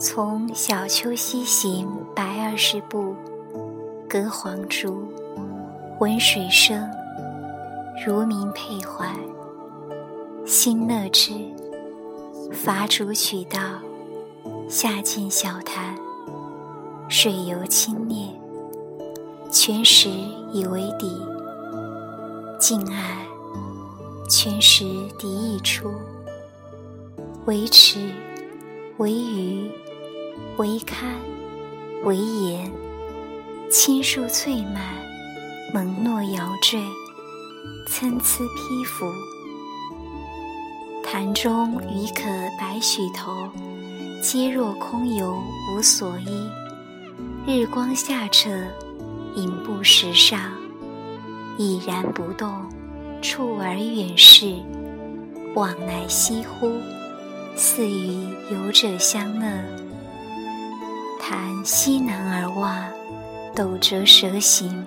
从小丘西行百二十步，隔黄竹，闻水声，如鸣佩环。心乐之，伐竹取道，下进小潭，水游清冽，泉石以为底。近岸，泉石滴溢出，为池，为鱼，为堪，为岩。青树翠满，蒙诺摇缀，参差披拂。潭中鱼可百许头，皆若空游无所依。日光下澈，影布石上。已然不动，触而远视，往来翕忽，似与游者相乐。潭西南而望，陡折蛇形，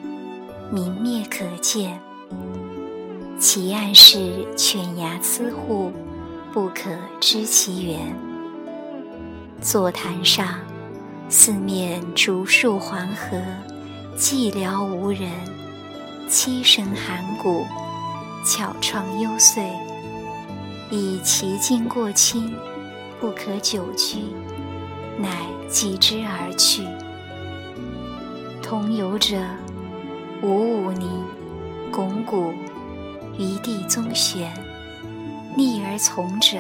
明灭可见。其岸是犬牙疵户，不可知其源。坐潭上，四面竹树环合，寂寥无人。凄声寒谷，巧怆幽邃。以其境过清，不可久居，乃继之而去。同游者，吴武宁、巩古、余地宗玄。逆而从者，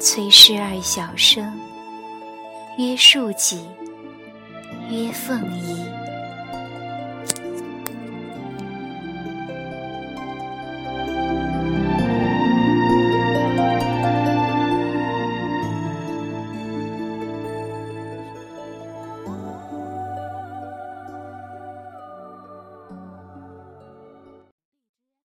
崔氏二小生。曰恕己，曰凤仪。